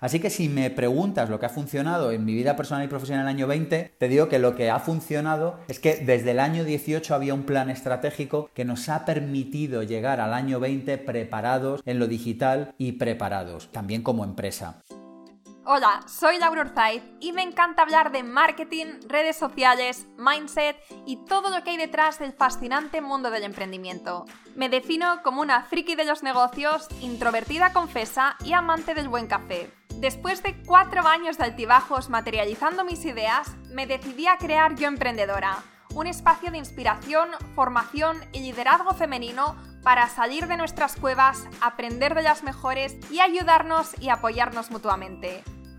Así que si me preguntas lo que ha funcionado en mi vida personal y profesional en el año 20, te digo que lo que ha funcionado es que desde el año 18 había un plan estratégico que nos ha permitido llegar al año 20 preparados en lo digital y preparados, también como empresa. Hola, soy Laura Urzaiz y me encanta hablar de marketing, redes sociales, mindset y todo lo que hay detrás del fascinante mundo del emprendimiento. Me defino como una friki de los negocios, introvertida confesa y amante del buen café. Después de cuatro años de altibajos materializando mis ideas, me decidí a crear Yo Emprendedora, un espacio de inspiración, formación y liderazgo femenino para salir de nuestras cuevas, aprender de las mejores y ayudarnos y apoyarnos mutuamente.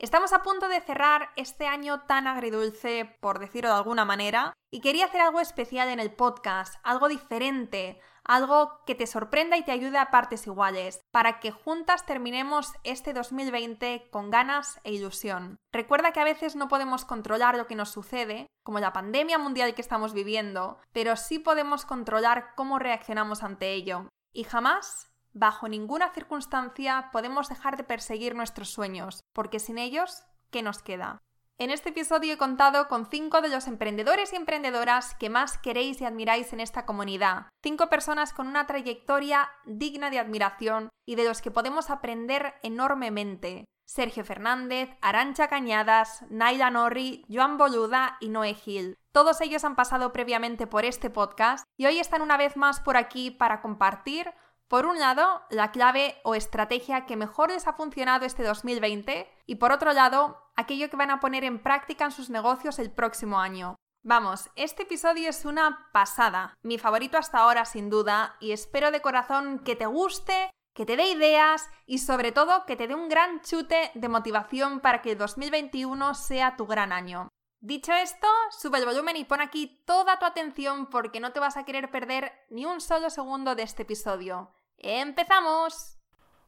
Estamos a punto de cerrar este año tan agridulce, por decirlo de alguna manera, y quería hacer algo especial en el podcast, algo diferente, algo que te sorprenda y te ayude a partes iguales, para que juntas terminemos este 2020 con ganas e ilusión. Recuerda que a veces no podemos controlar lo que nos sucede, como la pandemia mundial que estamos viviendo, pero sí podemos controlar cómo reaccionamos ante ello. Y jamás Bajo ninguna circunstancia podemos dejar de perseguir nuestros sueños, porque sin ellos, ¿qué nos queda? En este episodio he contado con cinco de los emprendedores y emprendedoras que más queréis y admiráis en esta comunidad. Cinco personas con una trayectoria digna de admiración y de los que podemos aprender enormemente. Sergio Fernández, Arancha Cañadas, Naila Norri, Joan Boluda y Noé Gil. Todos ellos han pasado previamente por este podcast y hoy están una vez más por aquí para compartir por un lado, la clave o estrategia que mejor les ha funcionado este 2020 y por otro lado, aquello que van a poner en práctica en sus negocios el próximo año. Vamos, este episodio es una pasada, mi favorito hasta ahora sin duda, y espero de corazón que te guste, que te dé ideas y sobre todo que te dé un gran chute de motivación para que el 2021 sea tu gran año. Dicho esto, sube el volumen y pon aquí toda tu atención porque no te vas a querer perder ni un solo segundo de este episodio. ¡Empezamos!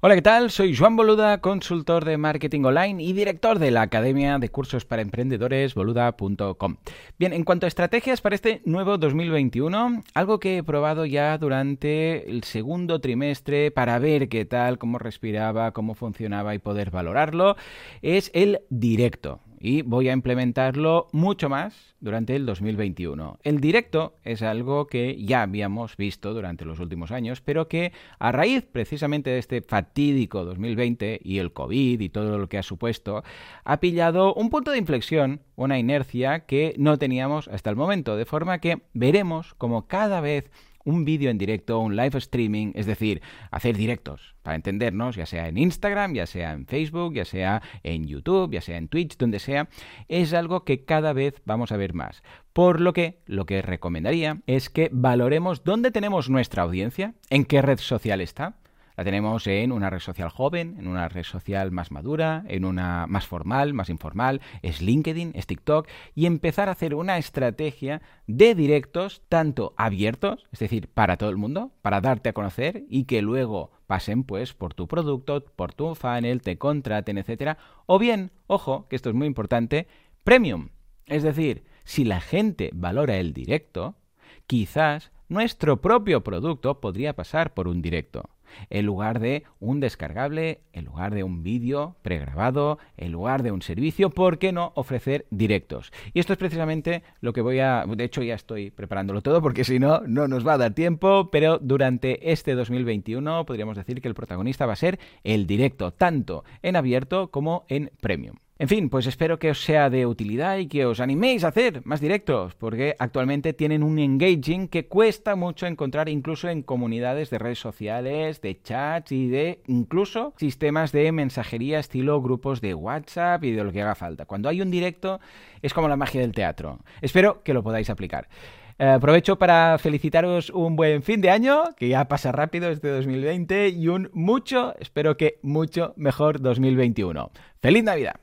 Hola, ¿qué tal? Soy Juan Boluda, consultor de marketing online y director de la Academia de Cursos para Emprendedores, boluda.com. Bien, en cuanto a estrategias para este nuevo 2021, algo que he probado ya durante el segundo trimestre para ver qué tal, cómo respiraba, cómo funcionaba y poder valorarlo, es el directo y voy a implementarlo mucho más durante el 2021. El directo es algo que ya habíamos visto durante los últimos años, pero que a raíz precisamente de este fatídico 2020 y el COVID y todo lo que ha supuesto, ha pillado un punto de inflexión, una inercia que no teníamos hasta el momento, de forma que veremos como cada vez un vídeo en directo, un live streaming, es decir, hacer directos, para entendernos, ya sea en Instagram, ya sea en Facebook, ya sea en YouTube, ya sea en Twitch, donde sea, es algo que cada vez vamos a ver más. Por lo que lo que recomendaría es que valoremos dónde tenemos nuestra audiencia, en qué red social está, la tenemos en una red social joven, en una red social más madura, en una más formal, más informal, es LinkedIn, es TikTok, y empezar a hacer una estrategia de directos tanto abiertos, es decir, para todo el mundo, para darte a conocer y que luego pasen pues por tu producto, por tu funnel, te contraten, etcétera, o bien, ojo, que esto es muy importante, premium. Es decir, si la gente valora el directo, quizás nuestro propio producto podría pasar por un directo en lugar de un descargable, en lugar de un vídeo pregrabado, en lugar de un servicio, ¿por qué no ofrecer directos? Y esto es precisamente lo que voy a... De hecho, ya estoy preparándolo todo porque si no, no nos va a dar tiempo, pero durante este 2021 podríamos decir que el protagonista va a ser el directo, tanto en abierto como en premium. En fin, pues espero que os sea de utilidad y que os animéis a hacer más directos, porque actualmente tienen un engaging que cuesta mucho encontrar incluso en comunidades de redes sociales, de chats y de incluso sistemas de mensajería estilo grupos de WhatsApp y de lo que haga falta. Cuando hay un directo es como la magia del teatro. Espero que lo podáis aplicar. Eh, aprovecho para felicitaros un buen fin de año, que ya pasa rápido este 2020, y un mucho, espero que mucho mejor 2021. ¡Feliz Navidad!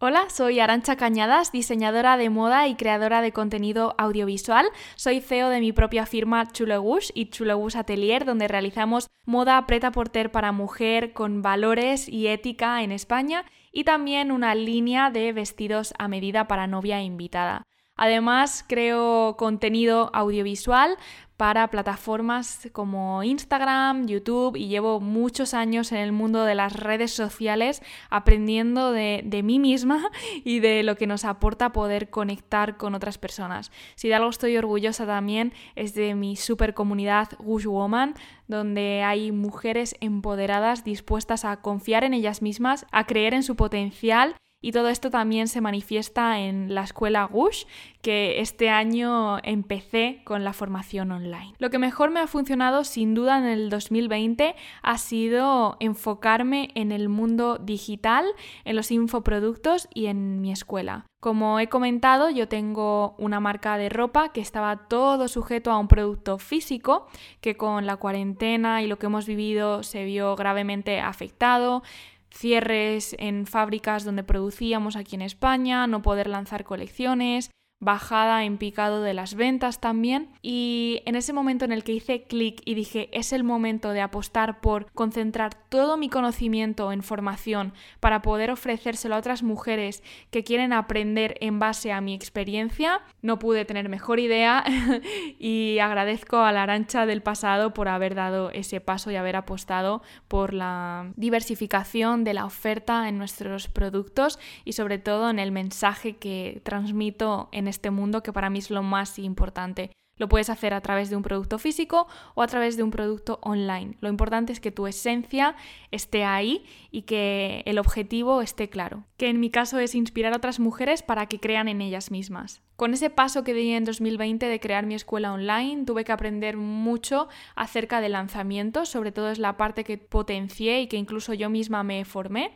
Hola, soy Arancha Cañadas, diseñadora de moda y creadora de contenido audiovisual. Soy CEO de mi propia firma Chulegush y Chulegush Atelier, donde realizamos moda preta porter para mujer con valores y ética en España y también una línea de vestidos a medida para novia invitada. Además, creo contenido audiovisual para plataformas como Instagram, YouTube y llevo muchos años en el mundo de las redes sociales aprendiendo de, mí misma y de lo que nos aporta poder conectar con otras personas. Si de algo estoy orgullosa también es de mi super comunidad Gush Woman, donde hay mujeres empoderadas dispuestas a confiar en ellas mismas, a creer en su potencial y todo esto también se manifiesta en la escuela Gush, que este año empecé con la formación online. Lo que mejor me ha funcionado sin duda en el 2020 ha sido enfocarme en el mundo digital, en los infoproductos y en mi escuela. Como he comentado, yo tengo una marca de ropa que estaba todo sujeto a un producto físico que con la cuarentena y lo que hemos vivido se vio gravemente afectado cierres en fábricas donde producíamos aquí en España, no poder lanzar colecciones, bajada en picado de las ventas también. Y en ese momento en el que hice clic y dije es el momento de apostar por concentrar todo mi conocimiento en formación para poder ofrecérselo a otras mujeres que quieren aprender en base a mi experiencia, no pude tener mejor idea. Y agradezco a la arancha del pasado por haber dado ese paso y haber apostado por la diversificación de la oferta en nuestros productos y sobre todo en el mensaje que transmito este mundo que para mí es lo más importante. Lo puedes hacer a través de un producto físico o a través de un producto online. Lo importante es que tu esencia esté ahí y que el objetivo esté claro. Que en mi caso es inspirar a otras mujeres para que crean en ellas mismas. Con ese paso que di en 2020 de crear mi escuela online, tuve que aprender mucho acerca de lanzamientos, sobre todo es la parte que potencié y que incluso yo misma me formé.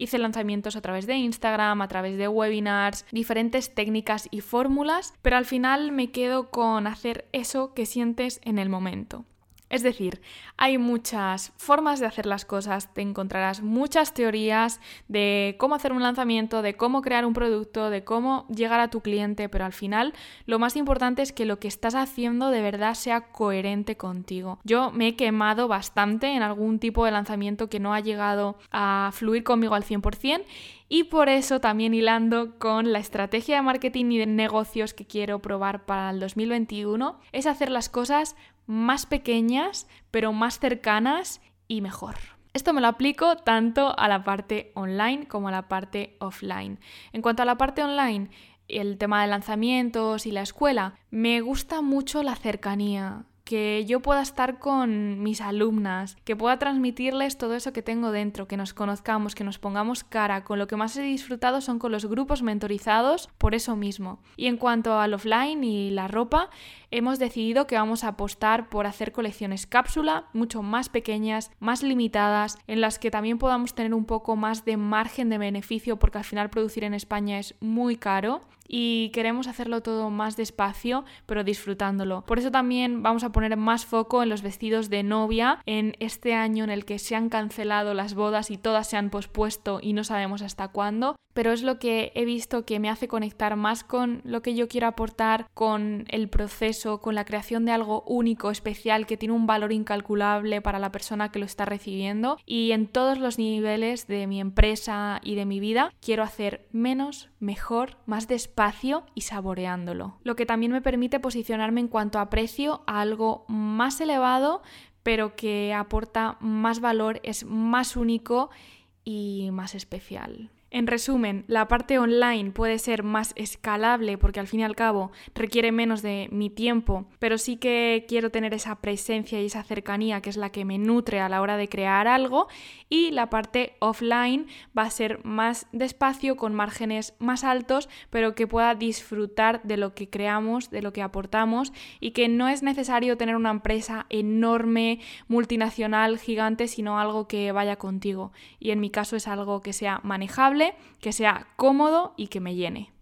Hice lanzamientos a través de Instagram, a través de webinars, diferentes técnicas y fórmulas, pero al final me quedo con hacer eso que sientes en el momento. Es decir, hay muchas formas de hacer las cosas, te encontrarás muchas teorías de cómo hacer un lanzamiento, de cómo crear un producto, de cómo llegar a tu cliente, pero al final lo más importante es que lo que estás haciendo de verdad sea coherente contigo. Yo me he quemado bastante en algún tipo de lanzamiento que no ha llegado a fluir conmigo al 100% y por eso también hilando con la estrategia de marketing y de negocios que quiero probar para el 2021 es hacer las cosas más pequeñas, pero más cercanas y mejor. Esto me lo aplico tanto a la parte online como a la parte offline. En cuanto a la parte online, el tema de lanzamientos y la escuela, me gusta mucho la cercanía que yo pueda estar con mis alumnas, que pueda transmitirles todo eso que tengo dentro, que nos conozcamos, que nos pongamos cara. Con lo que más he disfrutado son con los grupos mentorizados por eso mismo. Y en cuanto al offline y la ropa, hemos decidido que vamos a apostar por hacer colecciones cápsula, mucho más pequeñas, más limitadas, en las que también podamos tener un poco más de margen de beneficio, porque al final producir en España es muy caro y queremos hacerlo todo más despacio, pero disfrutándolo. Por eso también vamos a poner más foco en los vestidos de novia en este año en el que se han cancelado las bodas y todas se han pospuesto y no sabemos hasta cuándo, pero es lo que he visto que me hace conectar más con lo que yo quiero aportar, con el proceso, con la creación de algo único, especial, que tiene un valor incalculable para la persona que lo está recibiendo y en todos los niveles de mi empresa y de mi vida quiero hacer menos, mejor, más despacio y saboreándolo. Lo que también me permite posicionarme en cuanto a precio a algo más elevado, pero que aporta más valor, es más único y más especial. En resumen, la parte online puede ser más escalable porque al fin y al cabo requiere menos de mi tiempo, pero sí que quiero tener esa presencia y esa cercanía que es la que me nutre a la hora de crear algo y la parte offline va a ser más despacio con márgenes más altos, pero que pueda disfrutar de lo que creamos, de lo que aportamos y que no es necesario tener una empresa enorme, multinacional, gigante, sino algo que vaya contigo. Y en mi caso es algo que sea manejable que sea cómodo y que me llene.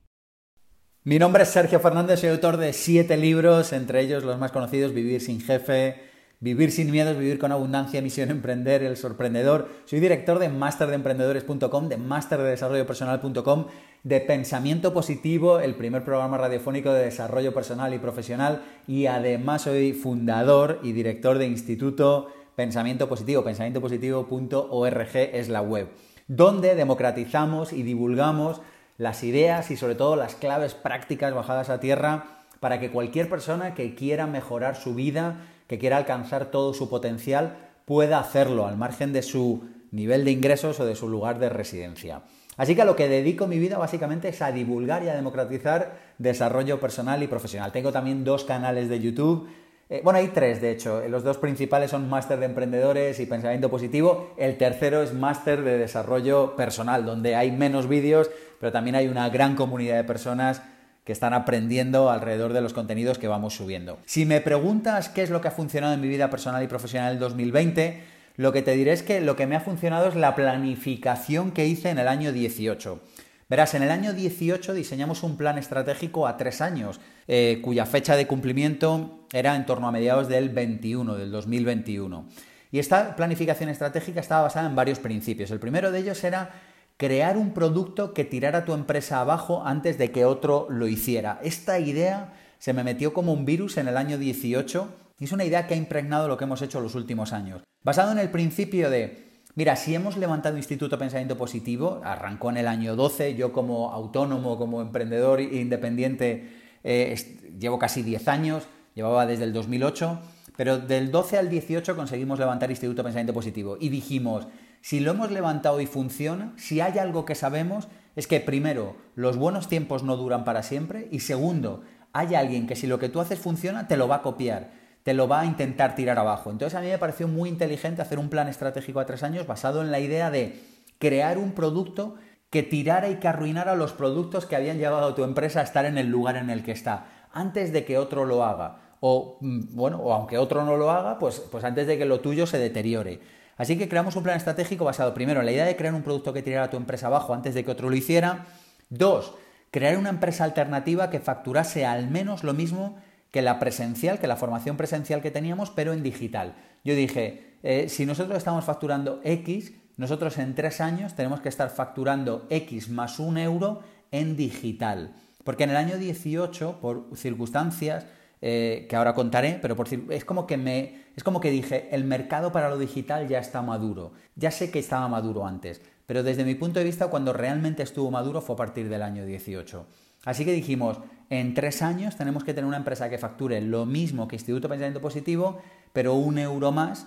Mi nombre es Sergio Fernández, soy autor de siete libros, entre ellos los más conocidos Vivir sin jefe, Vivir sin miedos, vivir con abundancia, misión emprender, el sorprendedor. Soy director de masterdeemprendedores.com, de masterdedesarrollopersonal.com, de Pensamiento Positivo, el primer programa radiofónico de desarrollo personal y profesional, y además soy fundador y director de Instituto Pensamiento Positivo, pensamientopositivo.org es la web, donde democratizamos y divulgamos las ideas y sobre todo las claves prácticas bajadas a tierra para que cualquier persona que quiera mejorar su vida, que quiera alcanzar todo su potencial, pueda hacerlo al margen de su nivel de ingresos o de su lugar de residencia. Así que a lo que dedico mi vida básicamente es a divulgar y a democratizar desarrollo personal y profesional. Tengo también dos canales de YouTube. Eh, bueno, hay tres, de hecho. Los dos principales son Máster de Emprendedores y Pensamiento Positivo. El tercero es Máster de Desarrollo Personal, donde hay menos vídeos, pero también hay una gran comunidad de personas que están aprendiendo alrededor de los contenidos que vamos subiendo. Si me preguntas qué es lo que ha funcionado en mi vida personal y profesional en 2020, lo que te diré es que lo que me ha funcionado es la planificación que hice en el año 18. Verás, en el año 18 diseñamos un plan estratégico a tres años, eh, cuya fecha de cumplimiento era en torno a mediados del 21, del 2021. Y esta planificación estratégica estaba basada en varios principios. El primero de ellos era crear un producto que tirara tu empresa abajo antes de que otro lo hiciera. Esta idea se me metió como un virus en el año 18 y es una idea que ha impregnado lo que hemos hecho los últimos años. Basado en el principio de, mira, si hemos levantado Instituto Pensamiento Positivo, arrancó en el año 12, yo como autónomo, como emprendedor independiente, eh, llevo casi 10 años, llevaba desde el 2008, pero del 12 al 18 conseguimos levantar Instituto Pensamiento Positivo y dijimos, si lo hemos levantado y funciona, si hay algo que sabemos, es que primero, los buenos tiempos no duran para siempre y segundo, hay alguien que si lo que tú haces funciona, te lo va a copiar, te lo va a intentar tirar abajo. Entonces a mí me pareció muy inteligente hacer un plan estratégico a tres años basado en la idea de crear un producto que tirara y que arruinara los productos que habían llevado a tu empresa a estar en el lugar en el que está, antes de que otro lo haga. O, mm, bueno, o aunque otro no lo haga, pues, pues antes de que lo tuyo se deteriore. Así que creamos un plan estratégico basado primero en la idea de crear un producto que tirara a tu empresa abajo antes de que otro lo hiciera. Dos, crear una empresa alternativa que facturase al menos lo mismo que la presencial, que la formación presencial que teníamos, pero en digital. Yo dije, eh, si nosotros estamos facturando X, nosotros en tres años tenemos que estar facturando X más un euro en digital. Porque en el año 18, por circunstancias, eh, que ahora contaré, pero por es como que me es como que dije, el mercado para lo digital ya está maduro. Ya sé que estaba maduro antes, pero desde mi punto de vista cuando realmente estuvo maduro fue a partir del año 18. Así que dijimos, en tres años tenemos que tener una empresa que facture lo mismo que Instituto Pensamiento Positivo, pero un euro más,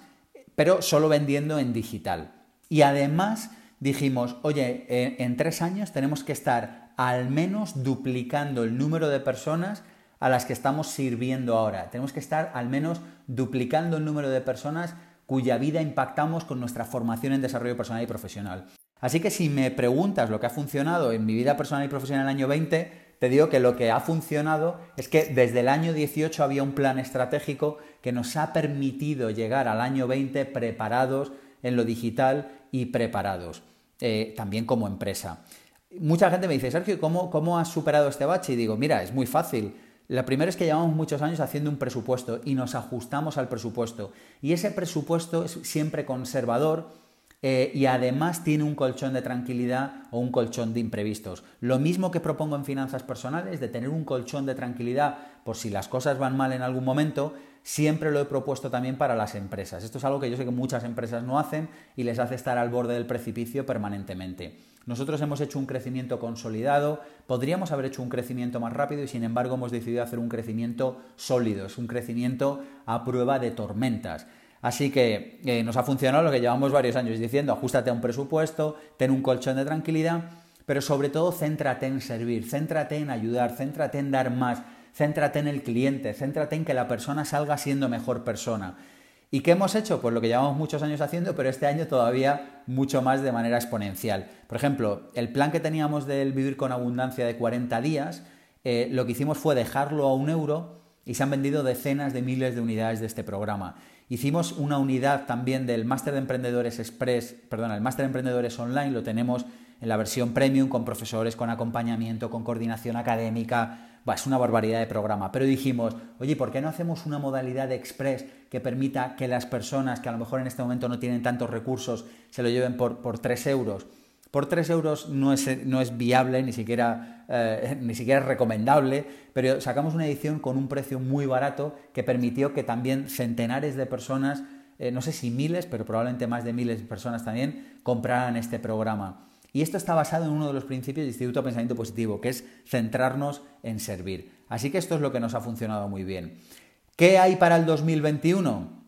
pero solo vendiendo en digital. Y además dijimos, oye, eh, en tres años tenemos que estar al menos duplicando el número de personas a las que estamos sirviendo ahora. Tenemos que estar al menos duplicando el número de personas cuya vida impactamos con nuestra formación en desarrollo personal y profesional. Así que si me preguntas lo que ha funcionado en mi vida personal y profesional en el año 20, te digo que lo que ha funcionado es que desde el año 18 había un plan estratégico que nos ha permitido llegar al año 20 preparados en lo digital y preparados, eh, también como empresa. Mucha gente me dice, Sergio, ¿cómo, ¿cómo has superado este bache? Y digo, mira, es muy fácil la primera es que llevamos muchos años haciendo un presupuesto y nos ajustamos al presupuesto. Y ese presupuesto es siempre conservador eh, y además tiene un colchón de tranquilidad o un colchón de imprevistos. Lo mismo que propongo en finanzas personales, de tener un colchón de tranquilidad por si las cosas van mal en algún momento, siempre lo he propuesto también para las empresas. Esto es algo que yo sé que muchas empresas no hacen y les hace estar al borde del precipicio permanentemente. Nosotros hemos hecho un crecimiento consolidado, podríamos haber hecho un crecimiento más rápido y sin embargo hemos decidido hacer un crecimiento sólido, es un crecimiento a prueba de tormentas. Así que eh, nos ha funcionado lo que llevamos varios años diciendo, ajustate a un presupuesto, ten un colchón de tranquilidad, pero sobre todo céntrate en servir, céntrate en ayudar, céntrate en dar más, céntrate en el cliente, céntrate en que la persona salga siendo mejor persona. ¿Y qué hemos hecho? Pues lo que llevamos muchos años haciendo, pero este año todavía mucho más de manera exponencial. Por ejemplo, el plan que teníamos del vivir con abundancia de 40 días, eh, lo que hicimos fue dejarlo a un euro y se han vendido decenas de miles de unidades de este programa. Hicimos una unidad también del Máster de Emprendedores Express, perdón, el Máster de Emprendedores Online, lo tenemos en la versión premium con profesores, con acompañamiento, con coordinación académica. es una barbaridad de programa. Pero dijimos, oye, ¿por qué no hacemos una modalidad de express que permita que las personas que a lo mejor en este momento no tienen tantos recursos se lo lleven por, por 3 euros? Por 3 euros no es, no es viable, ni siquiera, eh, ni siquiera es recomendable, pero sacamos una edición con un precio muy barato que permitió que también centenares de personas, eh, no sé si miles, pero probablemente más de miles de personas también, compraran este programa. Y esto está basado en uno de los principios del Instituto de Pensamiento Positivo, que es centrarnos en servir. Así que esto es lo que nos ha funcionado muy bien. ¿Qué hay para el 2021?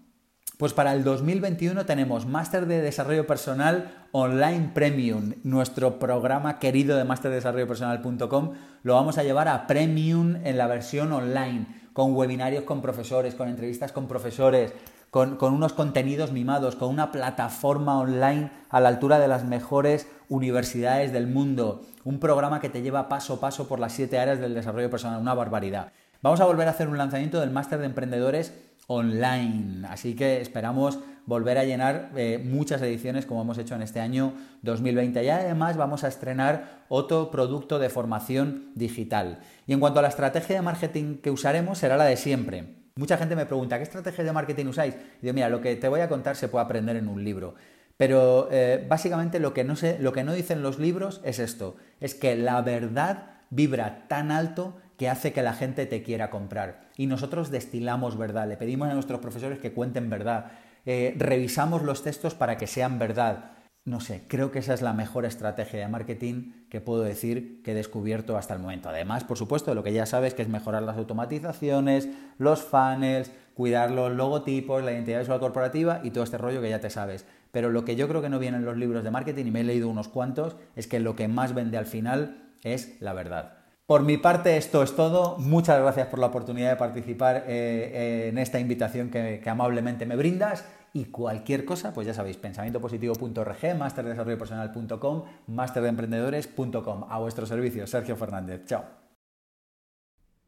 Pues para el 2021 tenemos Máster de Desarrollo Personal Online Premium. Nuestro programa querido de masterdesarrollopersonal.com lo vamos a llevar a Premium en la versión online, con webinarios con profesores, con entrevistas con profesores, con, con, unos contenidos mimados, con una plataforma online a la altura de las mejores universidades del mundo. Un programa que te lleva paso a paso por las siete áreas del desarrollo personal, una barbaridad. Vamos a volver a hacer un lanzamiento del Máster de Emprendedores online. Así que esperamos volver a llenar eh, muchas ediciones como hemos hecho en este año 2020. Y además vamos a estrenar otro producto de formación digital. Y en cuanto a la estrategia de marketing que usaremos, será la de siempre. Mucha gente me pregunta, ¿qué estrategia de marketing usáis? Y digo, mira, lo que te voy a contar se puede aprender en un libro. Pero eh, básicamente lo que, no lo que no dicen los libros es esto, es que la verdad vibra tan alto que hace que la gente te quiera comprar. Y nosotros destilamos verdad, le pedimos a nuestros profesores que cuenten verdad, eh, revisamos los textos para que sean verdad. No sé, creo que esa es la mejor estrategia de marketing que puedo decir que he descubierto hasta el momento. Además, por supuesto, lo que ya sabes que es mejorar las automatizaciones, los funnels, cuidar los logotipos, la identidad visual corporativa y todo este rollo que ya te sabes. Pero lo que yo creo que no viene en los libros de marketing, y me he leído unos cuantos, es que lo que más vende al final es la verdad. Por mi parte, esto es todo. Muchas gracias por la oportunidad de participar eh, en esta invitación que, amablemente me brindas. Y cualquier cosa, pues ya sabéis, pensamientopositivo.org, masterdesarrollopersonal.com, masterdeemprendedores.com. A vuestro servicio, Sergio Fernández. Chao.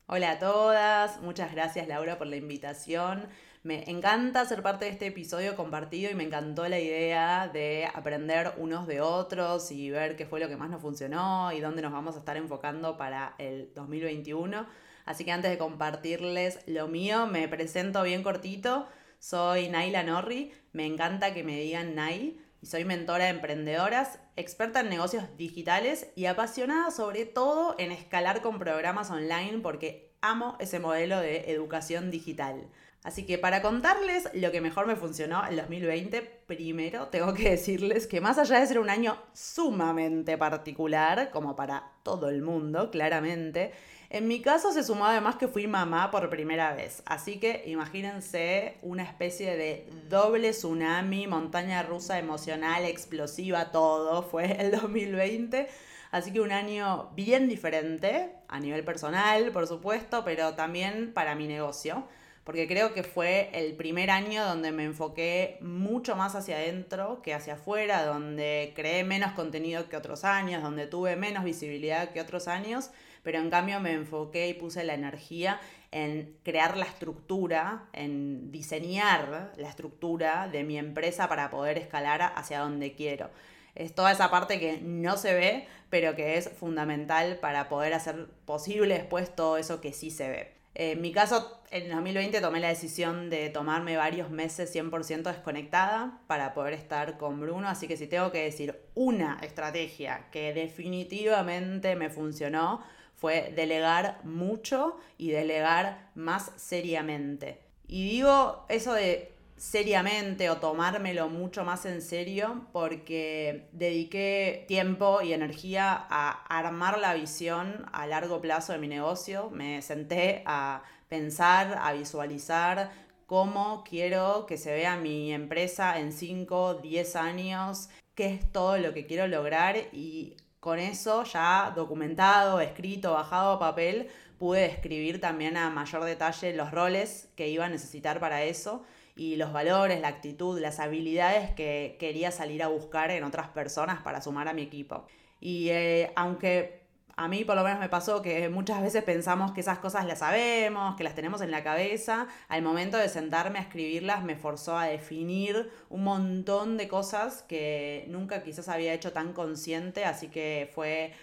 Hola a todas, muchas gracias Laura por la invitación. Me encanta ser parte de este episodio compartido y me encantó la idea de aprender unos de otros y ver qué fue lo que más nos funcionó y dónde nos vamos a estar enfocando para el 2021. Así que antes de compartirles lo mío, me presento bien cortito. Soy Naila Norri, me encanta que me digan Nay y soy mentora de emprendedoras, experta en negocios digitales y apasionada sobre todo en escalar con programas online porque amo ese modelo de educación digital. Así que para contarles lo que mejor me funcionó en 2020, primero tengo que decirles que más allá de ser un año sumamente particular, como para todo el mundo, claramente, en mi caso se sumó además que fui mamá por primera vez. Así que imagínense una especie de doble tsunami, montaña rusa emocional, explosiva, todo fue el 2020. Así que un año bien diferente a nivel personal, por supuesto, pero también para mi negocio porque creo que fue el primer año donde me enfoqué mucho más hacia adentro que hacia afuera, donde creé menos contenido que otros años, donde tuve menos visibilidad que otros años, pero en cambio me enfoqué y puse la energía en crear la estructura, en diseñar la estructura de mi empresa para poder escalar hacia donde quiero. Es toda esa parte que no se ve, pero que es fundamental para poder hacer posible después todo eso que sí se ve. En mi caso, en 2020 tomé la decisión de tomarme varios meses 100% desconectada para poder estar con Bruno, así que si tengo que decir una estrategia que definitivamente me funcionó, fue delegar mucho y delegar más seriamente. Y digo eso de seriamente o tomármelo mucho más en serio porque dediqué tiempo y energía a armar la visión a largo plazo de mi negocio. Me senté a pensar, a visualizar cómo quiero que se vea mi empresa en 5, 10 años, qué es todo lo que quiero lograr y con eso ya documentado, escrito, bajado a papel, pude describir también a mayor detalle los roles que iba a necesitar para eso y los valores, la actitud, las habilidades que quería salir a buscar en otras personas para sumar a mi equipo. Y eh, aunque A mí por lo menos me pasó que muchas veces pensamos que esas cosas las sabemos, que las tenemos en la cabeza. Al momento de sentarme a escribirlas me forzó a definir un montón de cosas que nunca quizás había hecho tan consciente, así que fue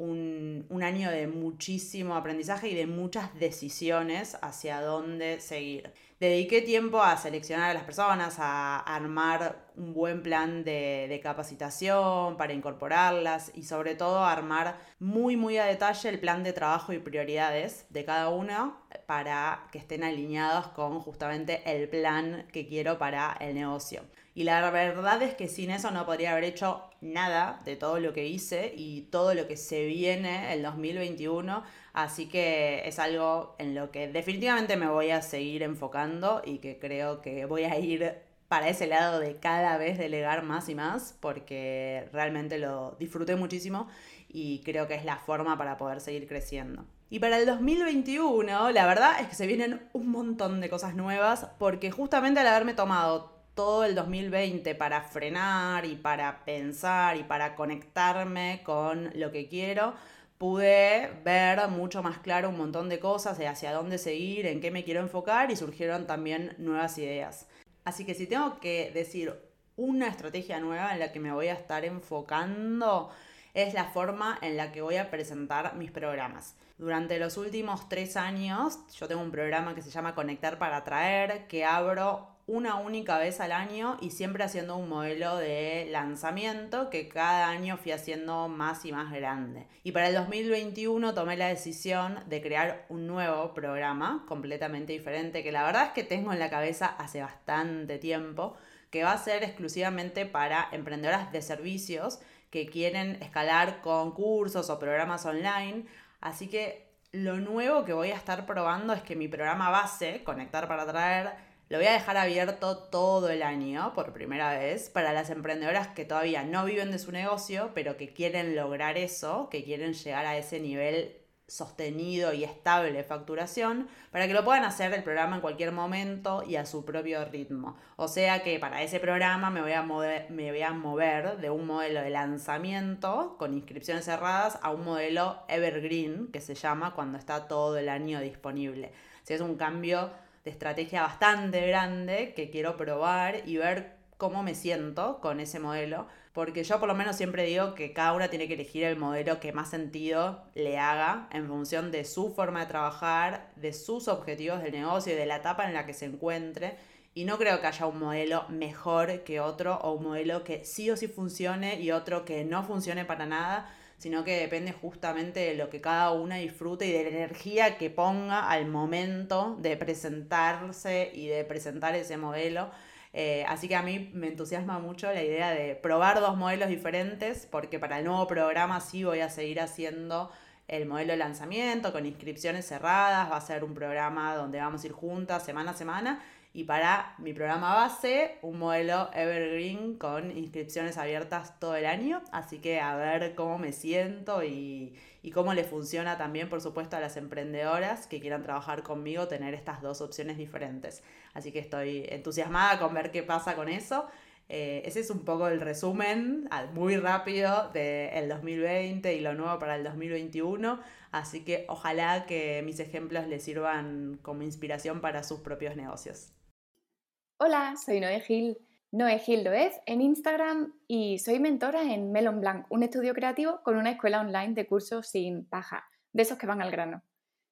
un, un, año de muchísimo aprendizaje y de muchas decisiones hacia dónde seguir. Dediqué tiempo a seleccionar a las personas, a armar un buen plan de, de, capacitación para incorporarlas y sobre todo a armar muy muy a detalle el plan de trabajo y prioridades de cada uno para que estén alineados con justamente el plan que quiero para el negocio. Y la verdad es que sin eso no podría haber hecho nada de todo lo que hice y todo lo que se viene el 2021. Así que es algo en lo que definitivamente me voy a seguir enfocando y que creo que voy a ir para ese lado de cada vez delegar más y más porque realmente lo disfruté muchísimo y creo que es la forma para poder seguir creciendo. Y para el 2021, la verdad es que se vienen un montón de cosas nuevas porque justamente al haberme tomado todo el 2020 para frenar y para pensar y para conectarme con lo que quiero, pude ver mucho más claro un montón de cosas de hacia dónde seguir, en qué me quiero enfocar y surgieron también nuevas ideas. Así que si tengo que decir una estrategia nueva en la que me voy a estar enfocando, es la forma en la que voy a presentar mis programas. Durante los últimos tres años, yo tengo un programa que se llama Conectar para Atraer, que abro una única vez al año y siempre haciendo un modelo de lanzamiento que cada año fui haciendo más y más grande. Y para el 2021 tomé la decisión de crear un nuevo programa completamente diferente que la verdad es que tengo en la cabeza hace bastante tiempo, que va a ser exclusivamente para emprendedoras de servicios que quieren escalar con cursos o programas online. Así que lo nuevo que voy a estar probando es que mi programa base, Conectar para Atraer, lo voy a dejar abierto todo el año por primera vez para las emprendedoras que todavía no viven de su negocio, pero que quieren lograr eso, que quieren llegar a ese nivel sostenido y estable de facturación para que lo puedan hacer el programa en cualquier momento y a su propio ritmo. O sea que para ese programa me voy a mover, me voy a mover de un modelo de lanzamiento con inscripciones cerradas a un modelo evergreen que se llama cuando está todo el año disponible. Si es un cambio de estrategia bastante grande que quiero probar y ver cómo me siento con ese modelo, porque yo por lo menos siempre digo que cada una tiene que elegir el modelo que más sentido le haga en función de su forma de trabajar, de sus objetivos del negocio y de la etapa en la que se encuentre. Y no creo que haya un modelo mejor que otro o un modelo que sí o sí funcione y otro que no funcione para nada sino que depende justamente de lo que cada una disfrute y de la energía que ponga al momento de presentarse y de presentar ese modelo. Eh, así que a mí me entusiasma mucho la idea de probar dos modelos diferentes, porque para el nuevo programa sí voy a seguir haciendo el modelo de lanzamiento con inscripciones cerradas, va a ser un programa donde vamos a ir juntas semana a semana y para mi programa base, un modelo Evergreen con inscripciones abiertas todo el año. Así que a ver cómo me siento y, y cómo le funciona también, por supuesto, a las emprendedoras que quieran trabajar conmigo, tener estas dos opciones diferentes. Así que estoy entusiasmada con ver qué pasa con eso. Eh, ese es un poco el resumen muy rápido del 2020 y lo nuevo para el 2021. Así que ojalá que mis ejemplos les sirvan como inspiración para sus propios negocios. Hola, soy Noé Gil. Noé Gil lo es en Instagram y soy mentora en Melon Blanc, un estudio creativo con una escuela online de cursos sin paja, de esos que van al grano.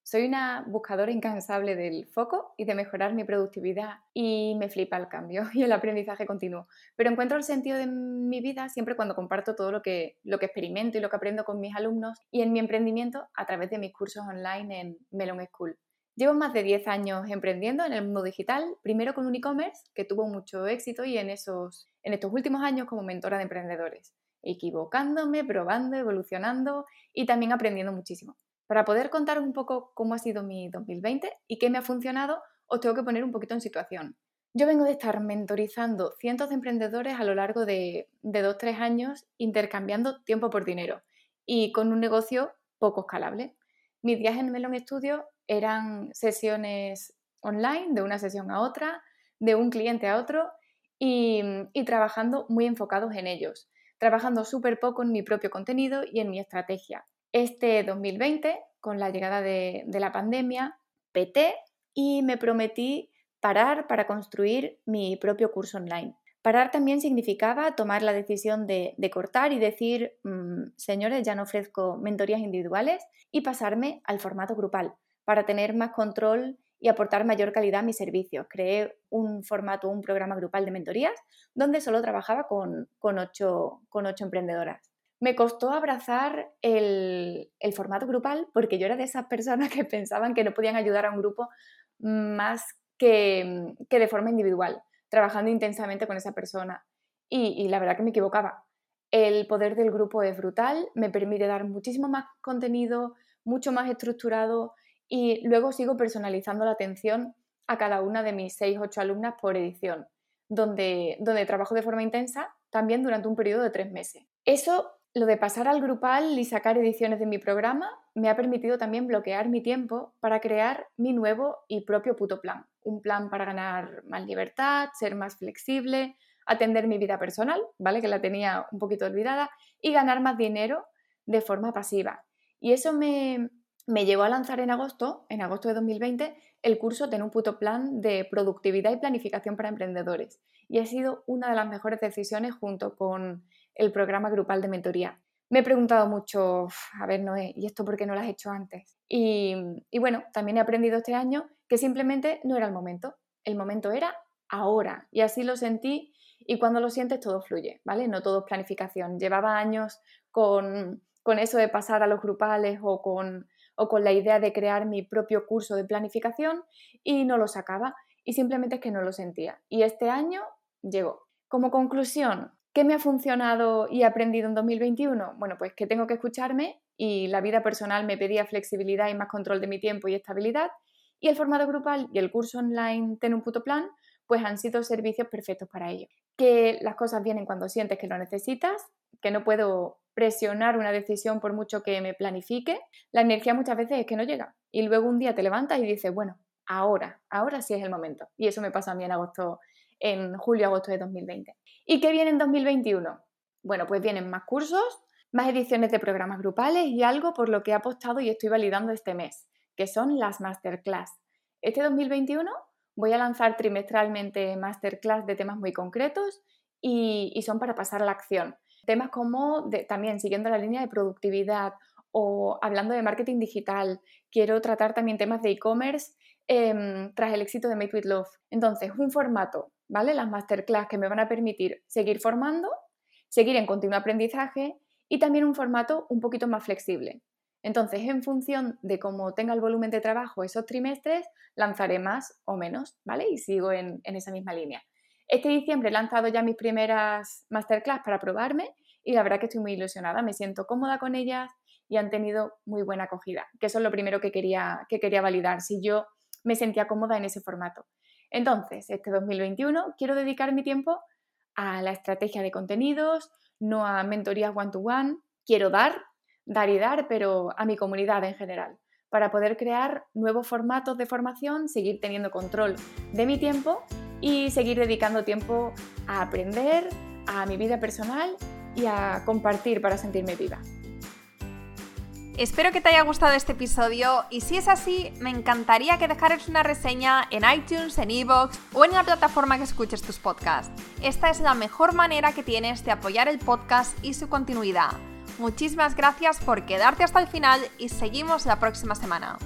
Soy una buscadora incansable del foco y de mejorar mi productividad y me flipa el cambio y el aprendizaje continuo. Pero encuentro el sentido de mi vida siempre cuando comparto todo lo que experimento y lo que aprendo con mis alumnos y en mi emprendimiento a través de mis cursos online en Melon School. Llevo más de 10 años emprendiendo en el mundo digital, primero con un e-commerce que tuvo mucho éxito y en, esos, en estos últimos años como mentora de emprendedores, equivocándome, probando, evolucionando y también aprendiendo muchísimo. Para poder contaros un poco cómo ha sido mi 2020 y qué me ha funcionado, os tengo que poner un poquito en situación. Yo vengo de estar mentorizando cientos de emprendedores a lo largo de, de 2-3 años, intercambiando tiempo por dinero y con un negocio poco escalable. Mis viajes en Melon Studio eran sesiones online, de una sesión a otra, de un cliente a otro y, trabajando muy enfocados en ellos, trabajando súper poco en mi propio contenido y en mi estrategia. Este 2020, con la llegada de, la pandemia, peté y me prometí parar para construir mi propio curso online. Parar también significaba tomar la decisión de, cortar y decir, mm, señores, ya no ofrezco mentorías individuales y pasarme al formato grupal para tener más control y aportar mayor calidad a mis servicios. Creé un formato, un programa grupal de mentorías donde solo trabajaba con, con, ocho, con ocho emprendedoras. Me costó abrazar el, el, formato grupal porque yo era de esas personas que pensaban que no podían ayudar a un grupo más que, que de forma individual, trabajando intensamente con esa persona. Y, y la verdad que me equivocaba. El poder del grupo es brutal, me permite dar muchísimo más contenido, mucho más estructurado y luego sigo personalizando la atención a cada una de mis 6-8 alumnas por edición, donde, donde trabajo de forma intensa también durante un periodo de tres meses. Eso, lo de pasar al grupal y sacar ediciones de mi programa, me ha permitido también bloquear mi tiempo para crear mi nuevo y propio puto plan. Un plan para ganar más libertad, ser más flexible, atender mi vida personal, ¿vale? Que la tenía un poquito olvidada, y ganar más dinero de forma pasiva. Y eso me, me llevó a lanzar en agosto, en agosto de 2020, el curso Ten un puto plan de productividad y planificación para emprendedores. Y ha sido una de las mejores decisiones junto con el programa grupal de mentoría. Me he preguntado mucho, a ver, Noé, ¿y esto por qué no lo has hecho antes? Y, y bueno, también he aprendido este año que simplemente no era el momento. El momento era ahora. Y así lo sentí y cuando lo sientes todo fluye, ¿vale? No todo es planificación. Llevaba años con, con eso de pasar a los grupales o con o con la idea de crear mi propio curso de planificación y no lo sacaba y simplemente es que no lo sentía. Y este año llegó. Como conclusión, ¿qué me ha funcionado y aprendido en 2021? Bueno, pues que tengo que escucharme y la vida personal me pedía flexibilidad y más control de mi tiempo y estabilidad y el formato grupal y el curso online Ten un puto plan pues han sido servicios perfectos para ello. Que las cosas vienen cuando sientes que lo necesitas, que no puedo presionar una decisión por mucho que me planifique, la energía muchas veces es que no llega. Y luego un día te levantas y dices, bueno, ahora, ahora sí es el momento. Y eso me pasó a mí en agosto, en julio-agosto de 2020. ¿Y qué viene en 2021? Bueno, pues vienen más cursos, más ediciones de programas grupales y algo por lo que he apostado y estoy validando este mes, que son las masterclass. Este 2021 voy a lanzar trimestralmente masterclass de temas muy concretos y, y son para pasar a la acción. Temas como también siguiendo la línea de productividad o hablando de marketing digital, quiero tratar también temas de e-commerce em, tras el éxito de Make with Love. Entonces, un formato, ¿vale? Las masterclass que me van a permitir seguir formando, seguir en continuo aprendizaje y también un formato un poquito más flexible. Entonces, en función de cómo tenga el volumen de trabajo esos trimestres, lanzaré más o menos, ¿vale? Y sigo en esa misma línea. Este diciembre he lanzado ya mis primeras masterclass para probarme y la verdad que estoy muy ilusionada, me siento cómoda con ellas y han tenido muy buena acogida, que eso es lo primero que quería, que quería validar, si yo me sentía cómoda en ese formato. Entonces, este 2021 quiero dedicar mi tiempo a la estrategia de contenidos, no a mentorías one-to-one, -one. quiero dar, dar y dar, pero a mi comunidad en general, para poder crear nuevos formatos de formación, seguir teniendo control de mi tiempo y seguir dedicando tiempo a aprender, a mi vida personal y a compartir para sentirme viva. Espero que te haya gustado este episodio y si es así, me encantaría que dejaras una reseña en iTunes, en Evox o en la plataforma que escuches tus podcasts. Esta es la mejor manera que tienes de apoyar el podcast y su continuidad. Muchísimas gracias por quedarte hasta el final y seguimos la próxima semana.